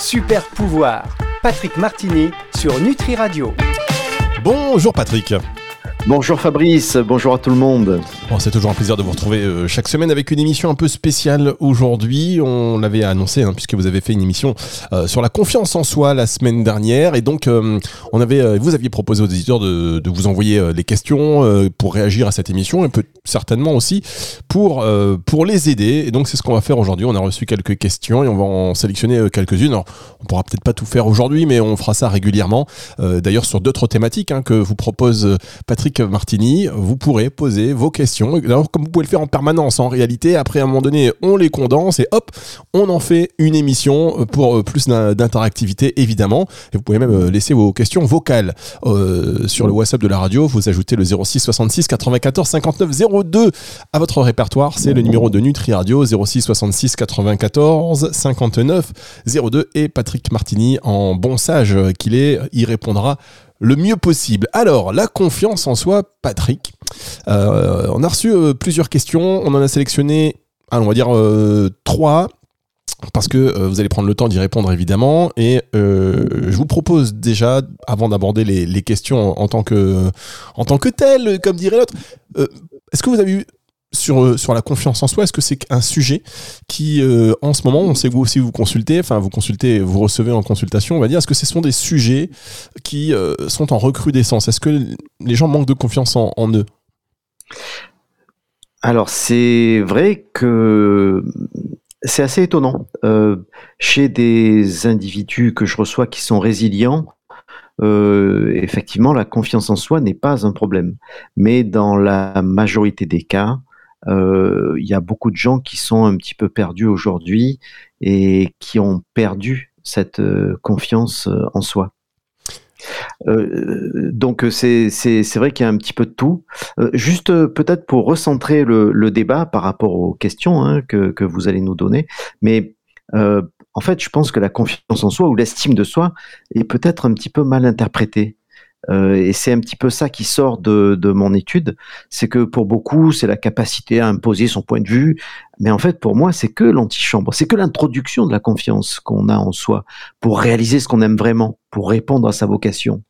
Super pouvoir, Patrick Martini sur Nutri Radio. Bonjour Patrick. Bonjour Fabrice, bonjour à tout le monde. Bon, c'est toujours un plaisir de vous retrouver euh, chaque semaine avec une émission un peu spéciale aujourd'hui. On l'avait annoncé hein, puisque vous avez fait une émission euh, sur la confiance en soi la semaine dernière et donc euh, on avait, vous aviez proposé aux éditeurs de, vous envoyer les questions pour réagir à cette émission et peut certainement aussi pour pour les aider. Et donc c'est ce qu'on va faire aujourd'hui. On a reçu quelques questions et on va en sélectionner quelques-unes. Alors on pourra peut-être pas tout faire aujourd'hui, mais on fera ça régulièrement. D'ailleurs sur d'autres thématiques hein, que vous propose Patrick Martini, vous pourrez poser vos questions. Alors, comme vous pouvez le faire en permanence, en réalité, après à un moment donné, on les condense et hop, on en fait une émission pour euh, plus d'interactivité, évidemment. Et vous pouvez même euh, laisser vos questions vocales euh, sur le WhatsApp de la radio. Vous ajoutez le 06 66 94 59 02 à votre répertoire. C'est le numéro de Nutri Radio 06 66 94 59 02 et Patrick Martini en bon sage qu'il est, y répondra le mieux possible. Alors, la confiance en soi, Patrick. Euh, on a reçu euh, plusieurs questions. On en a sélectionné, on va dire, euh, trois. Parce que vous allez prendre le temps d'y répondre évidemment et je vous propose déjà, avant d'aborder les, questions en, tant que en tant que tel, comme dirait l'autre, est-ce que vous avez eu sur, euh, sur la confiance en soi, est-ce que c'est un sujet qui, euh, en ce moment, on sait que vous aussi vous consultez, enfin vous consultez, vous recevez en consultation, on va dire, est-ce que ce sont des sujets qui euh, sont en recrudescence? Est-ce que les gens manquent de confiance en, eux? Alors c'est vrai que c'est assez étonnant. chez des individus que je reçois qui sont résilients, effectivement, la confiance en soi n'est pas un problème. Mais dans la majorité des cas, il y a beaucoup de gens qui sont un petit peu perdus aujourd'hui et qui ont perdu cette euh, confiance euh, en soi. donc c'est vrai qu'il y a un petit peu de tout. juste peut-être pour recentrer le, débat par rapport aux questions hein, que, que, vous allez nous donner, mais en fait je pense que la confiance en soi ou l'estime de soi est peut-être un petit peu mal interprétée. Euh, et c'est un petit peu ça qui sort de, mon étude, c'est que pour beaucoup, c'est la capacité à imposer son point de vue, mais en fait, pour moi, c'est que l'antichambre, c'est que l'introduction de la confiance qu'on a en soi pour réaliser ce qu'on aime vraiment, pour répondre à sa vocation.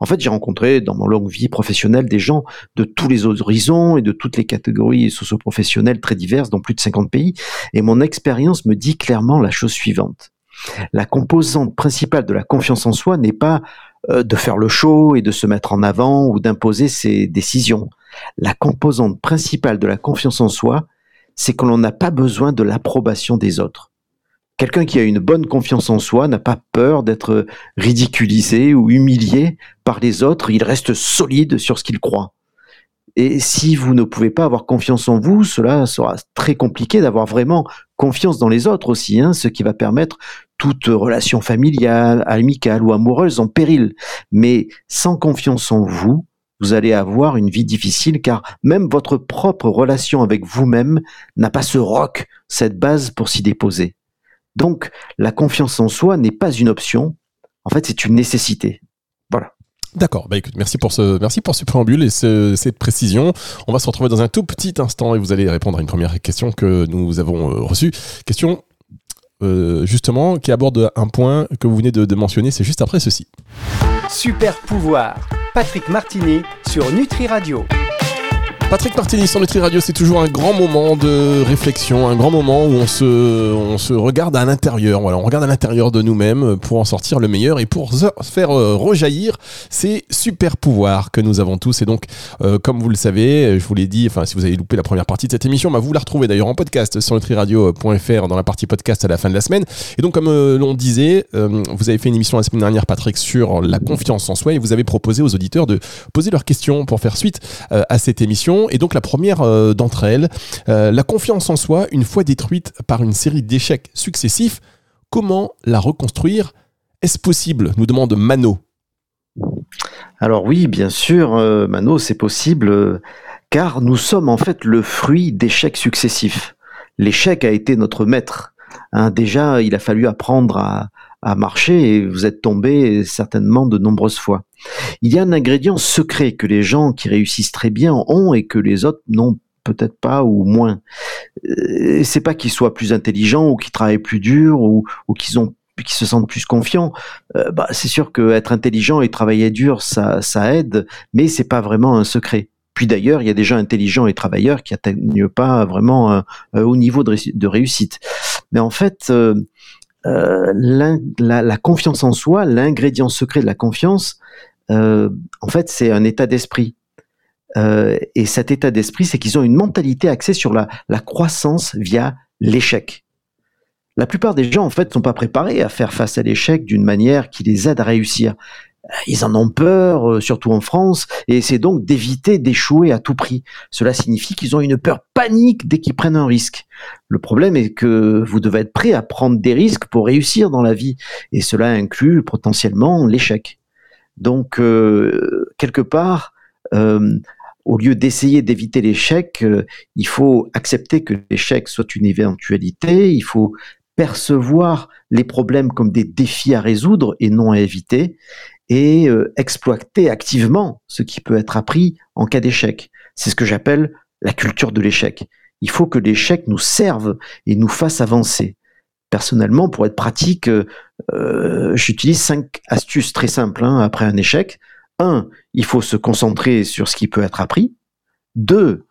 En fait, j'ai rencontré dans mon longue vie professionnelle des gens de tous les horizons et de toutes les catégories socio-professionnelles très diverses dans plus de 50 pays, et mon expérience me dit clairement la chose suivante. La composante principale de la confiance en soi n'est pas de faire le show et de se mettre en avant ou d'imposer ses décisions. La composante principale de la confiance en soi, c'est que l'on n'a pas besoin de l'approbation des autres. Quelqu'un qui a une bonne confiance en soi n'a pas peur d'être ridiculisé ou humilié par les autres, il reste solide sur ce qu'il croit. Et si vous ne pouvez pas avoir confiance en vous, cela sera très compliqué d'avoir vraiment confiance dans les autres aussi, hein, ce qui va permettre toute relation familiale, amicale ou amoureuse en péril. Mais sans confiance en vous, vous allez avoir une vie difficile car même votre propre relation avec vous-même n'a pas ce roc, cette base pour s'y déposer. Donc, la confiance en soi n'est pas une option, en fait, c'est une nécessité. D'accord, bah écoute, merci pour ce, merci pour ce préambule et cette précision. On va se retrouver dans un tout petit instant et vous allez répondre à une première question que nous avons euh, reçue. Question euh, justement qui aborde un point que vous venez de, de mentionner, c'est juste après ceci. Super pouvoir, Patrick Martini sur Nutri Radio. Patrick Martini sur Nutri Radio, c'est toujours un grand moment de réflexion, un grand moment où on se, on se regarde à l'intérieur. Voilà, on regarde à l'intérieur de nous-mêmes pour en sortir le meilleur et pour faire euh, rejaillir ces super pouvoirs que nous avons tous. Et donc, euh, comme vous le savez, je vous l'ai dit, enfin, si vous avez loupé la première partie de cette émission, bah, vous la retrouvez d'ailleurs en podcast sur nutriradio.fr dans la partie podcast à la fin de la semaine. Et donc, comme euh, l'on disait, vous avez fait une émission la semaine dernière, Patrick, sur la confiance en soi et vous avez proposé aux auditeurs de poser leurs questions pour faire suite à cette émission. Et donc la première euh, d'entre elles, euh, la confiance en soi, une fois détruite par une série d'échecs successifs, comment la reconstruire? Est-ce possible? Nous demande Mano. Alors oui, bien sûr, euh, Mano, c'est possible, car nous sommes en fait le fruit d'échecs successifs. L'échec a été notre maître. Hein, déjà, il a fallu apprendre à, à marcher et vous êtes tombé certainement de nombreuses fois. Il y a un ingrédient secret que les gens qui réussissent très bien ont et que les autres n'ont peut-être pas ou moins. Euh, c'est pas qu'ils soient plus intelligents ou qu'ils travaillent plus dur ou, qu'ils ont qui se sentent plus confiants. bah, c'est sûr que être intelligent et travailler dur, ça, ça aide, mais c'est pas vraiment un secret. Puis d'ailleurs, il y a des gens intelligents et travailleurs qui atteignent pas vraiment un, haut niveau de, réussite. Mais en fait, euh, euh, la, confiance en soi, l'ingrédient secret de la confiance, euh, en fait, c'est un état d'esprit. et cet état d'esprit, c'est qu'ils ont une mentalité axée sur la, croissance via l'échec. La plupart des gens, en fait, sont pas préparés à faire face à l'échec d'une manière qui les aide à réussir ils en ont peur, euh, surtout en France, et c'est donc d'éviter d'échouer à tout prix. Cela signifie qu'ils ont une peur panique dès qu'ils prennent un risque. Le problème est que vous devez être prêt à prendre des risques pour réussir dans la vie, et cela inclut potentiellement l'échec. Donc, euh, quelque part, euh, au lieu d'essayer d'éviter l'échec, il faut accepter que l'échec soit une éventualité, il faut percevoir les problèmes comme des défis à résoudre et non à éviter, et euh, exploiter activement ce qui peut être appris en cas d'échec. C'est ce que j'appelle la culture de l'échec. Il faut que l'échec nous serve et nous fasse avancer. Personnellement, pour être pratique, euh, euh, j'utilise cinq astuces très simples hein, après un échec. Un, il faut se concentrer sur ce qui peut être appris. Deux,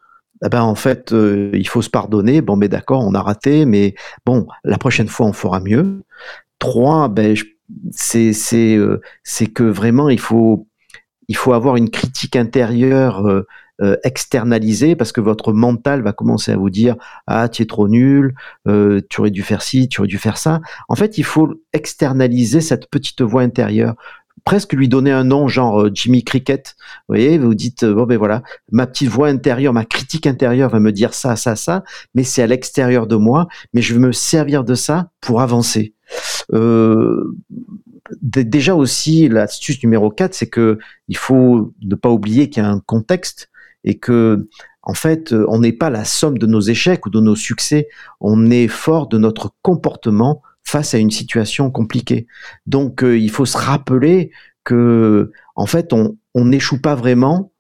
eh ben en fait, il faut se pardonner. Bon, mais d'accord, on a raté, mais bon, la prochaine fois, on fera mieux. Trois, ben, je euh, c'est que vraiment il faut il faut avoir une critique intérieure euh, euh, externalisée parce que votre mental va commencer à vous dire ah tu es trop nul, tu aurais dû faire ci, tu aurais dû faire ça. En fait, il faut externaliser cette petite voix intérieure presque lui donner un nom genre Jimmy Cricket. Vous voyez, vous dites bon ben voilà, ma petite voix intérieure, ma critique intérieure va me dire ça, ça, ça, mais c'est à l'extérieur de moi, mais je vais me servir de ça pour avancer. Euh, déjà aussi, l'astuce numéro 4, c'est que il faut ne pas oublier qu'il y a un contexte et que en fait, on n'est pas la somme de nos échecs ou de nos succès, on est fort de notre comportement face à une situation compliquée. Donc, euh, il faut se rappeler que, en fait, on n'échoue pas vraiment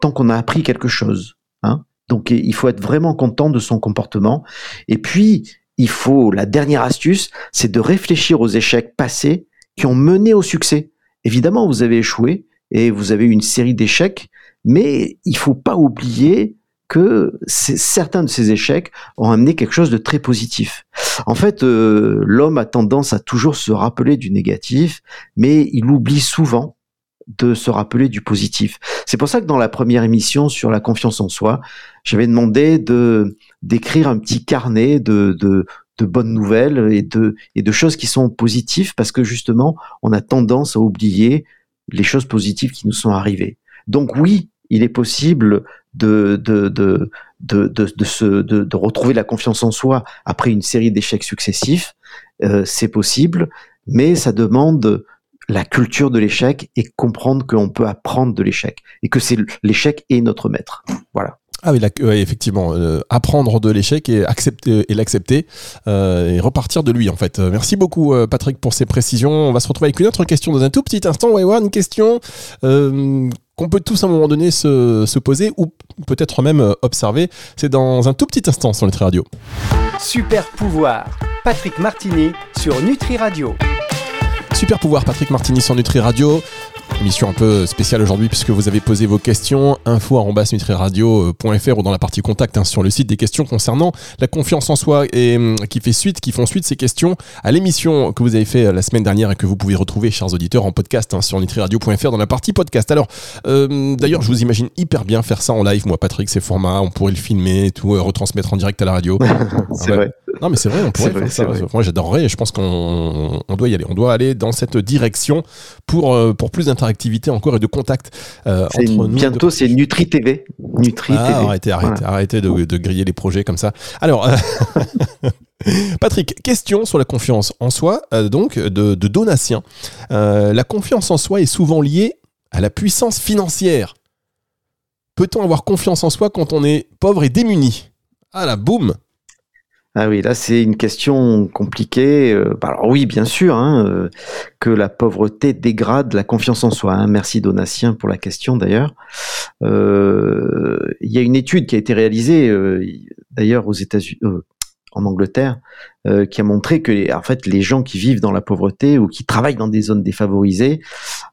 tant qu'on a appris quelque chose. Hein Donc, il faut être vraiment content de son comportement. Et puis, il faut, la dernière astuce, c'est de réfléchir aux échecs passés qui ont mené au succès. Évidemment, vous avez échoué et vous avez eu une série d'échecs, mais il faut pas oublier que certains de ces échecs ont amené quelque chose de très positif. En fait, euh, l'homme a tendance à toujours se rappeler du négatif, mais il oublie souvent de se rappeler du positif. C'est pour ça que dans la première émission sur la confiance en soi, j'avais demandé de d'écrire un petit carnet de, de, bonnes nouvelles et de, et de choses qui sont positives parce que justement, on a tendance à oublier les choses positives qui nous sont arrivées. Donc oui, il est possible de, de, de, de, de, se, de, de retrouver la confiance en soi après une série d'échecs successifs. Euh, c'est possible, mais ça demande la culture de l'échec et comprendre qu'on peut apprendre de l'échec et que c'est l'échec est notre maître. Voilà. Ah oui, effectivement, euh, apprendre de l'échec et accepter et l'accepter euh, et repartir de lui en fait. Merci beaucoup euh, Patrick pour ces précisions. On va se retrouver avec une autre question dans un tout petit instant. Y avoir une question qu'on peut tous à un moment donné se, se poser ou peut-être même observer. C'est dans un tout petit instant sur Nutri Radio. Super pouvoir, Patrick Martini sur Nutri Radio. Super pouvoir, Patrick Martini sur Nutri Radio. Émission un peu spéciale aujourd'hui puisque vous avez posé vos questions info@nutriradio.fr ou dans la partie contact hein, sur le site des questions concernant la confiance en soi et hum, qui fait suite, qui font suite ces questions à l'émission que vous avez fait euh, la semaine dernière et que vous pouvez retrouver, chers auditeurs, en podcast hein, sur nutriradio.fr dans la partie podcast. Alors, euh, d'ailleurs, je vous imagine hyper bien faire ça en live, moi, Patrick, ces formats, on pourrait le filmer et tout, euh, retransmettre en direct à la radio. c'est vrai. Non, mais c'est vrai, on pourrait faire ça. Moi, j'adorerais et je pense qu'on doit y aller. On doit aller dans cette direction pour, pour plus d'interaction activité encore et de contact euh, entre nous. Bientôt, c'est Nutri TV. Nutri ah, TV. Arrêtez, arrêtez, arrêtez de, griller les projets comme ça. Alors, euh, Patrick, question sur la confiance en soi, euh, donc de, de Donatien. la confiance en soi est souvent liée à la puissance financière. Peut-on avoir confiance en soi quand on est pauvre et démuni? Ah la boum ah oui, là c'est une question compliquée. Euh, bah, alors oui, bien sûr, hein, euh, que la pauvreté dégrade la confiance en soi. Hein. Merci Donatien pour la question d'ailleurs. Euh, il y a une étude qui a été réalisée d'ailleurs aux États-Unis, en Angleterre, qui a montré que en fait les gens qui vivent dans la pauvreté ou qui travaillent dans des zones défavorisées,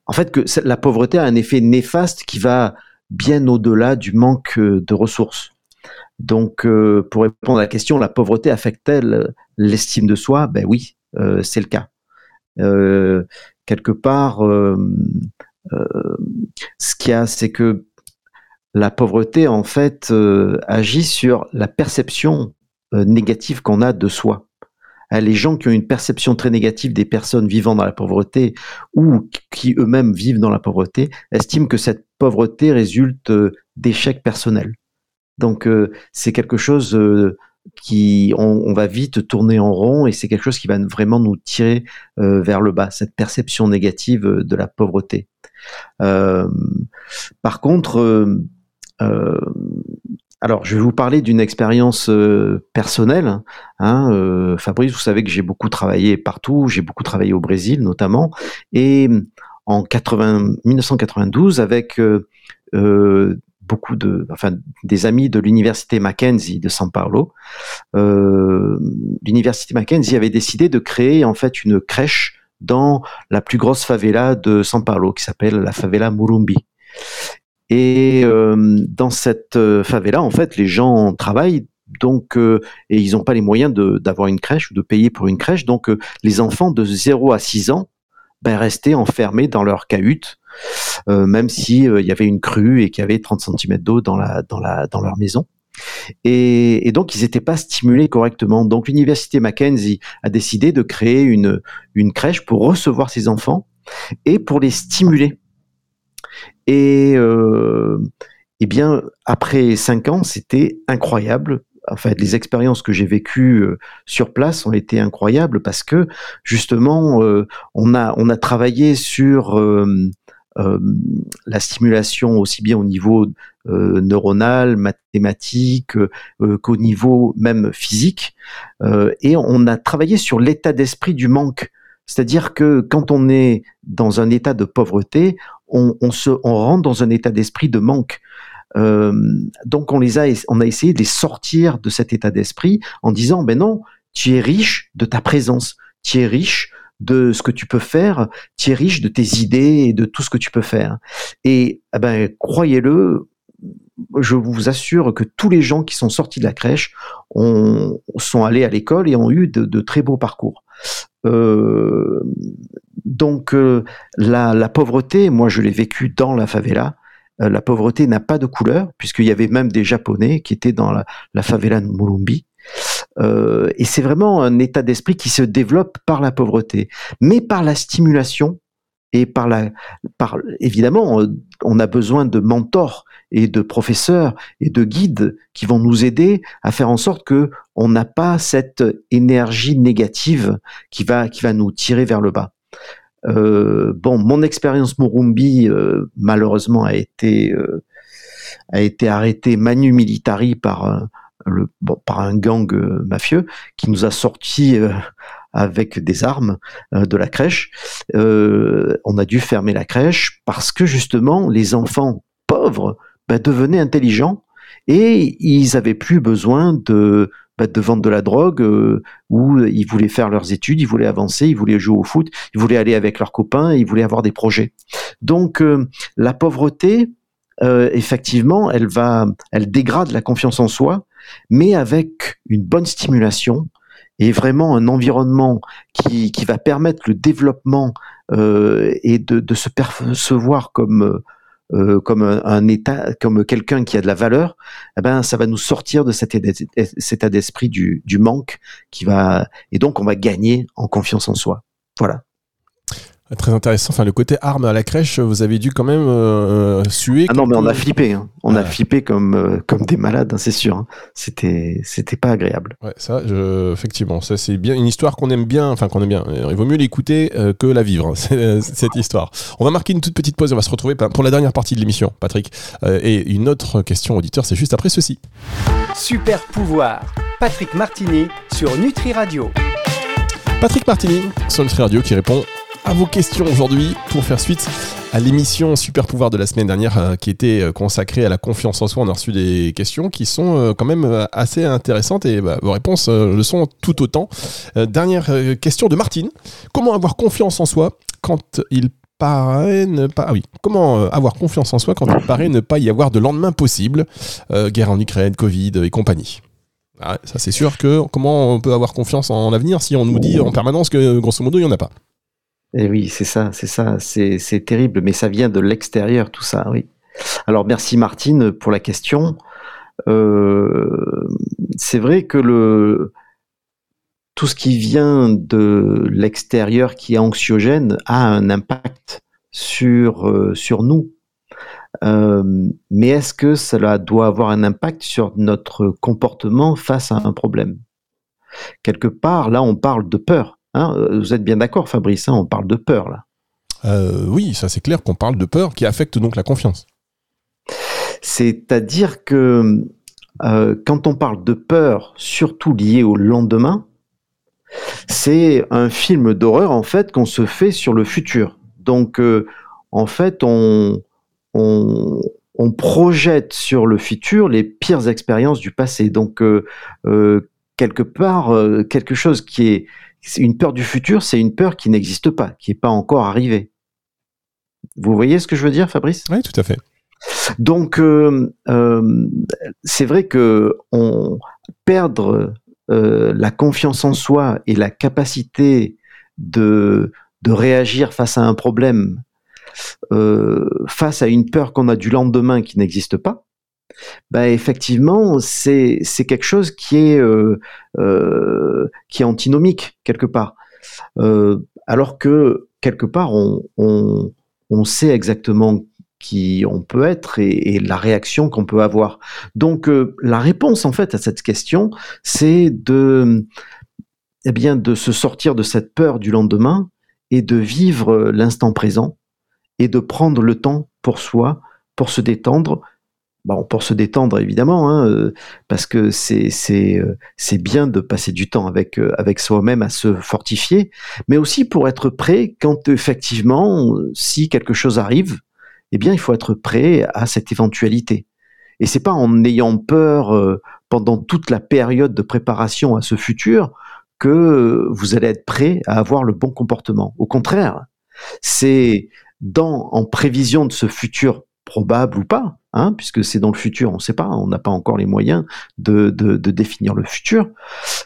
en fait que la pauvreté a un effet néfaste qui va bien au-delà du manque de ressources. Donc, pour répondre à la question, la pauvreté affecte-t-elle l'estime de soi? Ben oui, c'est le cas. quelque part, ce qu'il y a, c'est que la pauvreté, en fait, euh, agit sur la perception euh, négative qu'on a de soi. Hein, les gens qui ont une perception très négative des personnes vivant dans la pauvreté ou qui eux-mêmes vivent dans la pauvreté estiment que cette pauvreté résulte euh, d'échecs personnels. Donc c'est quelque chose qui on, va vite tourner en rond et c'est quelque chose qui va vraiment nous tirer vers le bas, cette perception négative de la pauvreté. par contre, euh, alors, je vais vous parler d'une expérience euh, personnelle. Hein, euh, Fabrice, vous savez que j'ai beaucoup travaillé partout, j'ai beaucoup travaillé au Brésil notamment, et en 80, 1992, avec beaucoup de, enfin, des amis de l'université Mackenzie de São Paulo, l'université Mackenzie avait décidé de créer en fait une crèche dans la plus grosse favela de São Paulo, qui s'appelle la favela Murumbi. Et euh, dans cette euh, favela, en fait, les gens travaillent donc euh, et ils n'ont pas les moyens d'avoir une crèche ou de payer pour une crèche. Donc les enfants de 0 à 6 ans ben, restaient enfermés dans leur cahute, même s'il il y avait une crue et qu'il y avait 30 cm d'eau dans, leur maison. Et, donc, ils n'étaient pas stimulés correctement. Donc, l'université Mackenzie a décidé de créer une, crèche pour recevoir ces enfants et pour les stimuler. Et euh, eh bien, après cinq ans, c'était incroyable. Enfin, les expériences que j'ai vécues euh, sur place ont été incroyables parce que justement, euh, on a travaillé sur la stimulation aussi bien au niveau neuronal, mathématique, qu'au niveau même physique, et on a travaillé sur l'état d'esprit du manque. C'est-à-dire que quand on est dans un état de pauvreté, on, se, on rentre dans un état d'esprit de manque. Euh, donc on les a, on a essayé de les sortir de cet état d'esprit en disant ben non, tu es riche de ta présence, tu es riche de ce que tu peux faire, tu es riche de tes idées et de tout ce que tu peux faire. Et eh ben croyez-le, je vous assure que tous les gens qui sont sortis de la crèche ont, sont allés à l'école et ont eu de, très beaux parcours. Euh, donc euh, la, pauvreté, moi je l'ai vécu dans la favela. Euh, la pauvreté n'a pas de couleur, puisqu'il y avait même des Japonais qui étaient dans la, favela de Mulumbi. Et c'est vraiment un état d'esprit qui se développe par la pauvreté, mais par la stimulation et par la, par évidemment, on a besoin de mentors et de professeurs et de guides qui vont nous aider à faire en sorte que on n'a pas cette énergie négative qui va qui va nous tirer vers le bas. Euh, bon, mon expérience Morumbi euh, malheureusement a été euh, a été arrêtée manu militari par par un gang mafieux qui nous a sortis avec des armes de la crèche. on a dû fermer la crèche parce que justement les enfants pauvres bah, devenaient intelligents et ils avaient plus besoin de, bah, de vendre de la drogue euh, ou ils voulaient faire leurs études, ils voulaient avancer, ils voulaient jouer au foot, ils voulaient aller avec leurs copains, ils voulaient avoir des projets. Donc euh, la pauvreté, euh, effectivement, elle va, elle dégrade la confiance en soi, mais avec une bonne stimulation et vraiment un environnement qui, qui va permettre le développement et de, de, se percevoir comme euh, comme un, état, comme quelqu'un qui a de la valeur, eh ben ça va nous sortir de cet, état d'esprit du, du manque qui va et donc on va gagner en confiance en soi. Voilà. Très intéressant. Enfin, le côté arme à la crèche, vous avez dû quand même euh, suer. Ah non, mais on a flippé. Hein. On a flippé comme euh, comme des malades, hein, c'est sûr. Hein. C'était c'était pas agréable. Ouais, ça, je... effectivement, ça c'est bien une histoire qu'on aime bien. Enfin, qu'on aime bien. Il vaut mieux l'écouter euh, que la vivre. cette histoire. On va marquer une toute petite pause. On va se retrouver pour la dernière partie de l'émission, Patrick. et une autre question auditeur, c'est juste après ceci. Super pouvoir. Patrick Martini sur Nutri Radio. Patrick Martini sur Nutri Radio qui répond à vos questions aujourd'hui pour faire suite à l'émission Super Pouvoir de la semaine dernière euh, qui était euh, consacrée à la confiance en soi. On a reçu des questions qui sont euh, quand même assez intéressantes et bah, vos réponses le sont tout autant. dernière question de Martine. Comment avoir confiance en soi quand il paraît ne pas. Ah oui. Comment avoir confiance en soi quand il paraît ne pas y avoir de lendemain possible Guerre en Ukraine, Covid et compagnie? Ah, ça c'est sûr que comment on peut avoir confiance en l'avenir si on nous dit en permanence que grosso modo il n'y en a pas? Eh oui, c'est ça, c'est ça, c'est terrible, mais ça vient de l'extérieur tout ça, oui. Alors merci Martine pour la question. Euh, c'est vrai que le tout ce qui vient de l'extérieur qui est anxiogène a un impact sur, euh, sur nous. Euh, mais est-ce que cela doit avoir un impact sur notre comportement face à un problème? Quelque part, là, on parle de peur. Hein. Vous êtes bien d'accord, Fabrice hein, On parle de peur, là. Euh, oui, ça c'est clair qu'on parle de peur qui affecte donc la confiance. C'est-à-dire que euh, quand on parle de peur, surtout liée au lendemain, c'est un film d'horreur en fait qu'on se fait sur le futur. Donc en fait, on, on, projette sur le futur les pires expériences du passé. Donc, euh, euh, quelque part, euh, quelque chose qui est une peur du futur, c'est une peur qui n'existe pas, qui n'est pas encore arrivée. Vous voyez ce que je veux dire, Fabrice? Oui, tout à fait. Donc, c'est vrai que on perdre la confiance en soi et la capacité de, de réagir face à un problème euh, face à une peur qu'on a du lendemain qui n'existe pas, bah effectivement, c'est quelque chose qui est euh, euh, qui est antinomique quelque part. alors que quelque part, on, on, on, sait exactement qui on peut être et, et la réaction qu'on peut avoir. Donc la réponse en fait à cette question, c'est de eh bien de se sortir de cette peur du lendemain et de vivre l'instant présent et de prendre le temps pour soi, pour se détendre. Bon, pour se détendre évidemment, hein, euh, parce que euh, c'est bien de passer du temps avec euh, avec soi-même à se fortifier, mais aussi pour être prêt quand effectivement, si quelque chose arrive, eh bien il faut être prêt à cette éventualité. Et c'est pas en ayant peur pendant toute la période de préparation à ce futur que vous allez être prêt à avoir le bon comportement. Au contraire, c'est dans, en prévision de ce futur probable ou pas, hein, puisque c'est dans le futur, on ne sait pas, on n'a pas encore les moyens de, de, de, définir le futur,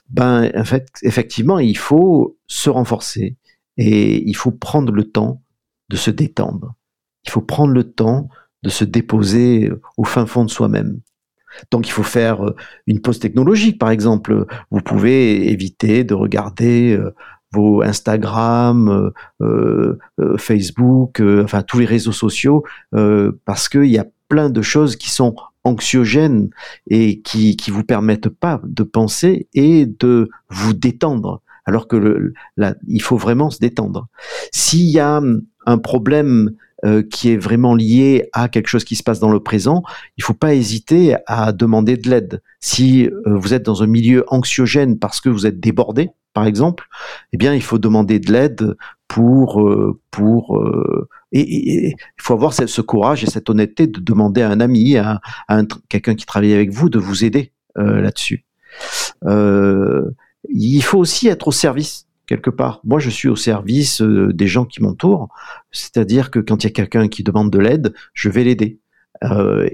ben, en fait, effectivement, il faut se renforcer et il faut prendre le temps de se détendre. Il faut prendre le temps de se déposer au fin fond de soi-même. Donc il faut faire euh, une pause technologique, par exemple. Vous pouvez éviter de regarder euh, vos Instagram, euh, euh, euh, Facebook, enfin tous les réseaux sociaux, parce qu'il y a plein de choses qui sont anxiogènes et qui qui vous permettent pas de penser et de vous détendre. Alors que le, il faut vraiment se détendre. S'il y a un problème qui est vraiment lié à quelque chose qui se passe dans le présent, il faut pas hésiter à demander de l'aide. Si vous êtes dans un milieu anxiogène parce que vous êtes débordé, par exemple, eh bien, il faut demander de l'aide pour euh, pour euh, et, il faut avoir ce, courage et cette honnêteté de demander à un ami, à, quelqu'un qui travaille avec vous, de vous aider euh, là-dessus. il faut aussi être au service quelque part. Moi, je suis au service des gens qui m'entourent, c'est-à-dire que quand il y a quelqu'un qui demande de l'aide, je vais l'aider.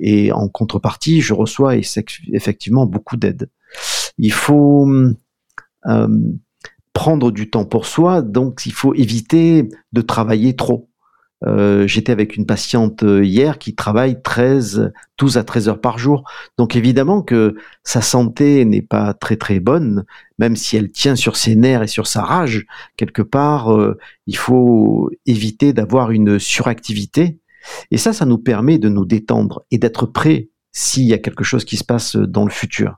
et en contrepartie, je reçois effectivement beaucoup d'aide. Il faut prendre du temps pour soi, donc il faut éviter de travailler trop. Euh, j'étais avec une patiente euh, hier qui travaille 13, 12 à 13 heures par jour. Donc évidemment que sa santé n'est pas très très bonne, même si elle tient sur ses nerfs et sur sa rage. Quelque part, euh, il faut éviter d'avoir une suractivité. Et ça, ça nous permet de nous détendre et d'être prêt s'il y a quelque chose qui se passe dans le futur.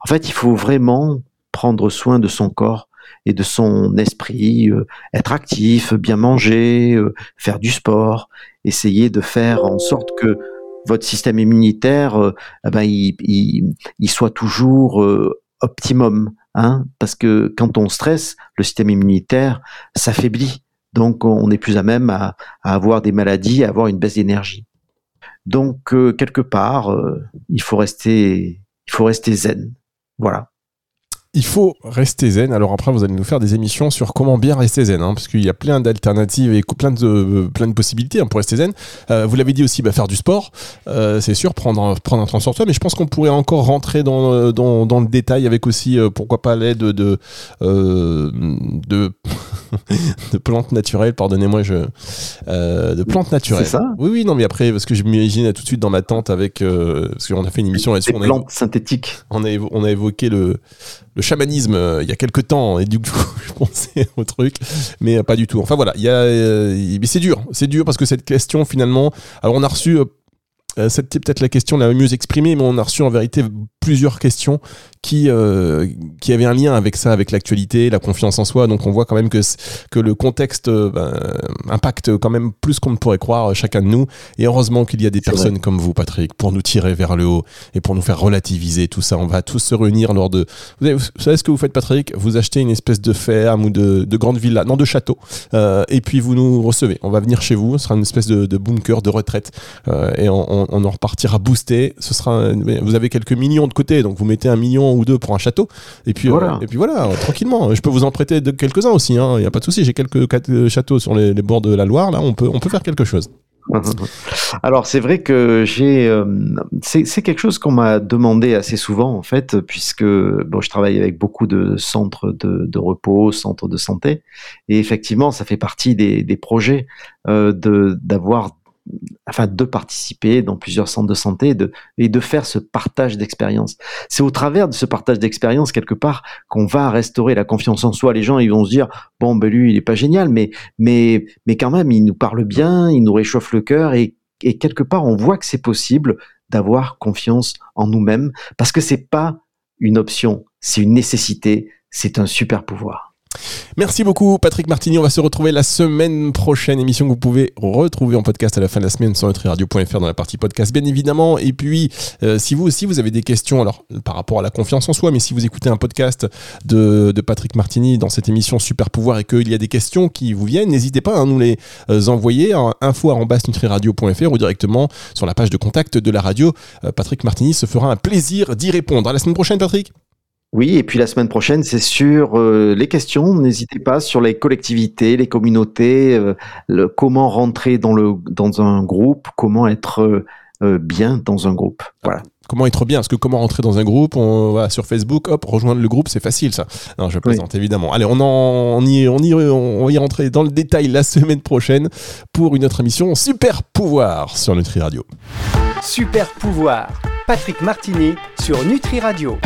En fait, il faut vraiment prendre soin de son corps et de son esprit, euh, être actif, bien manger, euh, faire du sport, essayer de faire en sorte que votre système immunitaire, euh, eh ben, il, soit toujours optimum, hein, parce que quand on stresse, le système immunitaire s'affaiblit. Donc, on est plus à même à, avoir des maladies, à avoir une baisse d'énergie. Donc, quelque part, il faut rester, il faut rester zen. Voilà il faut rester zen. Alors après, vous allez nous faire des émissions sur comment bien rester zen, hein, parce qu'il y a plein d'alternatives et plein de, plein de possibilités hein, pour rester zen. Euh, vous l'avez dit aussi, bah, faire du sport, euh, c'est sûr, prendre, prendre un toi, mais je pense qu'on pourrait encore rentrer dans, euh, dans, dans, le détail avec aussi, pourquoi pas l'aide de, de, de, plantes naturelles, pardonnez-moi, je, de plantes naturelles. C'est ça? Oui, oui, non, mais après, parce que je m'imagine tout de suite dans ma tente avec, parce qu'on a fait une émission là-dessus. plantes synthétiques. On a, on a évoqué le le chamanisme euh, il y a quelques temps et du coup je pensais au truc mais euh, pas du tout enfin voilà il y a euh, mais c'est dur c'est dur parce que cette question finalement alors on a reçu c'était peut-être la question la mieux exprimée mais on a reçu en vérité plusieurs questions qui, euh, qui avaient un lien avec ça, avec l'actualité, la confiance en soi. Donc on voit quand même que, que le contexte euh, ben, impacte quand même plus qu'on ne pourrait croire euh, chacun de nous. Et heureusement qu'il y a des personnes comme vous, Patrick, pour nous tirer vers le haut et pour nous faire relativiser tout ça. On va tous se réunir lors de... Vous, savez ce que vous faites, Patrick? Vous achetez une espèce de ferme ou de, de grande villa, non de château, euh, et puis vous nous recevez. On va venir chez vous, ce sera une espèce de, de bunker, de retraite, euh, et on, on, en repartira boosté. Ce sera, vous avez quelques millions de côté, donc vous mettez un million ou deux pour un château. Et puis, euh, voilà. et puis voilà, tranquillement. Je peux vous en prêter quelques-uns aussi, il hein, n'y a pas de souci. J'ai quelques euh, châteaux sur les, bords de la Loire, là, on peut, on peut faire quelque chose. Alors c'est vrai que j'ai, euh, c'est quelque chose qu'on m'a demandé assez souvent en fait, puisque bon, je travaille avec beaucoup de centres de, de repos, centres de santé, et effectivement ça fait partie des, des projets euh, de d'avoir afin de participer dans plusieurs centres de santé et de, faire ce partage d'expérience. C'est au travers de ce partage d'expérience quelque part qu'on va restaurer la confiance en soi. Les gens ils vont se dire bon ben lui il est pas génial mais mais mais quand même il nous parle bien, il nous réchauffe le cœur et, et quelque part on voit que c'est possible d'avoir confiance en nous-mêmes parce que c'est pas une option, c'est une nécessité, c'est un super pouvoir. Merci beaucoup Patrick Martini. On va se retrouver la semaine prochaine. Émission que vous pouvez retrouver en podcast à la fin de la semaine sur nutriradio.fr dans la partie podcast bien évidemment. Et puis euh, si vous aussi vous avez des questions alors par rapport à la confiance en soi, mais si vous écoutez un podcast de, Patrick Martini dans cette émission Super Pouvoir et qu'il y a des questions qui vous viennent, n'hésitez pas à nous les euh, envoyer à info@nutriradio.fr ou directement sur la page de contact de la radio. Euh, Patrick Martini se fera un plaisir d'y répondre. À la semaine prochaine Patrick. Oui, et puis la semaine prochaine, c'est sur euh, les questions. N'hésitez pas sur les collectivités, les communautés, euh, le, comment rentrer dans, le, dans un groupe, comment être euh, bien dans un groupe. Voilà. Comment être bien Parce que comment rentrer dans un groupe on, va Sur Facebook, hop, rejoindre le groupe, c'est facile ça. Non, je plaisante évidemment. Allez, on, en, on, y, on, y, on va y rentrer dans le détail la semaine prochaine pour une autre émission Super Pouvoir sur Nutri Radio. Super Pouvoir, Patrick Martini sur Nutri Radio.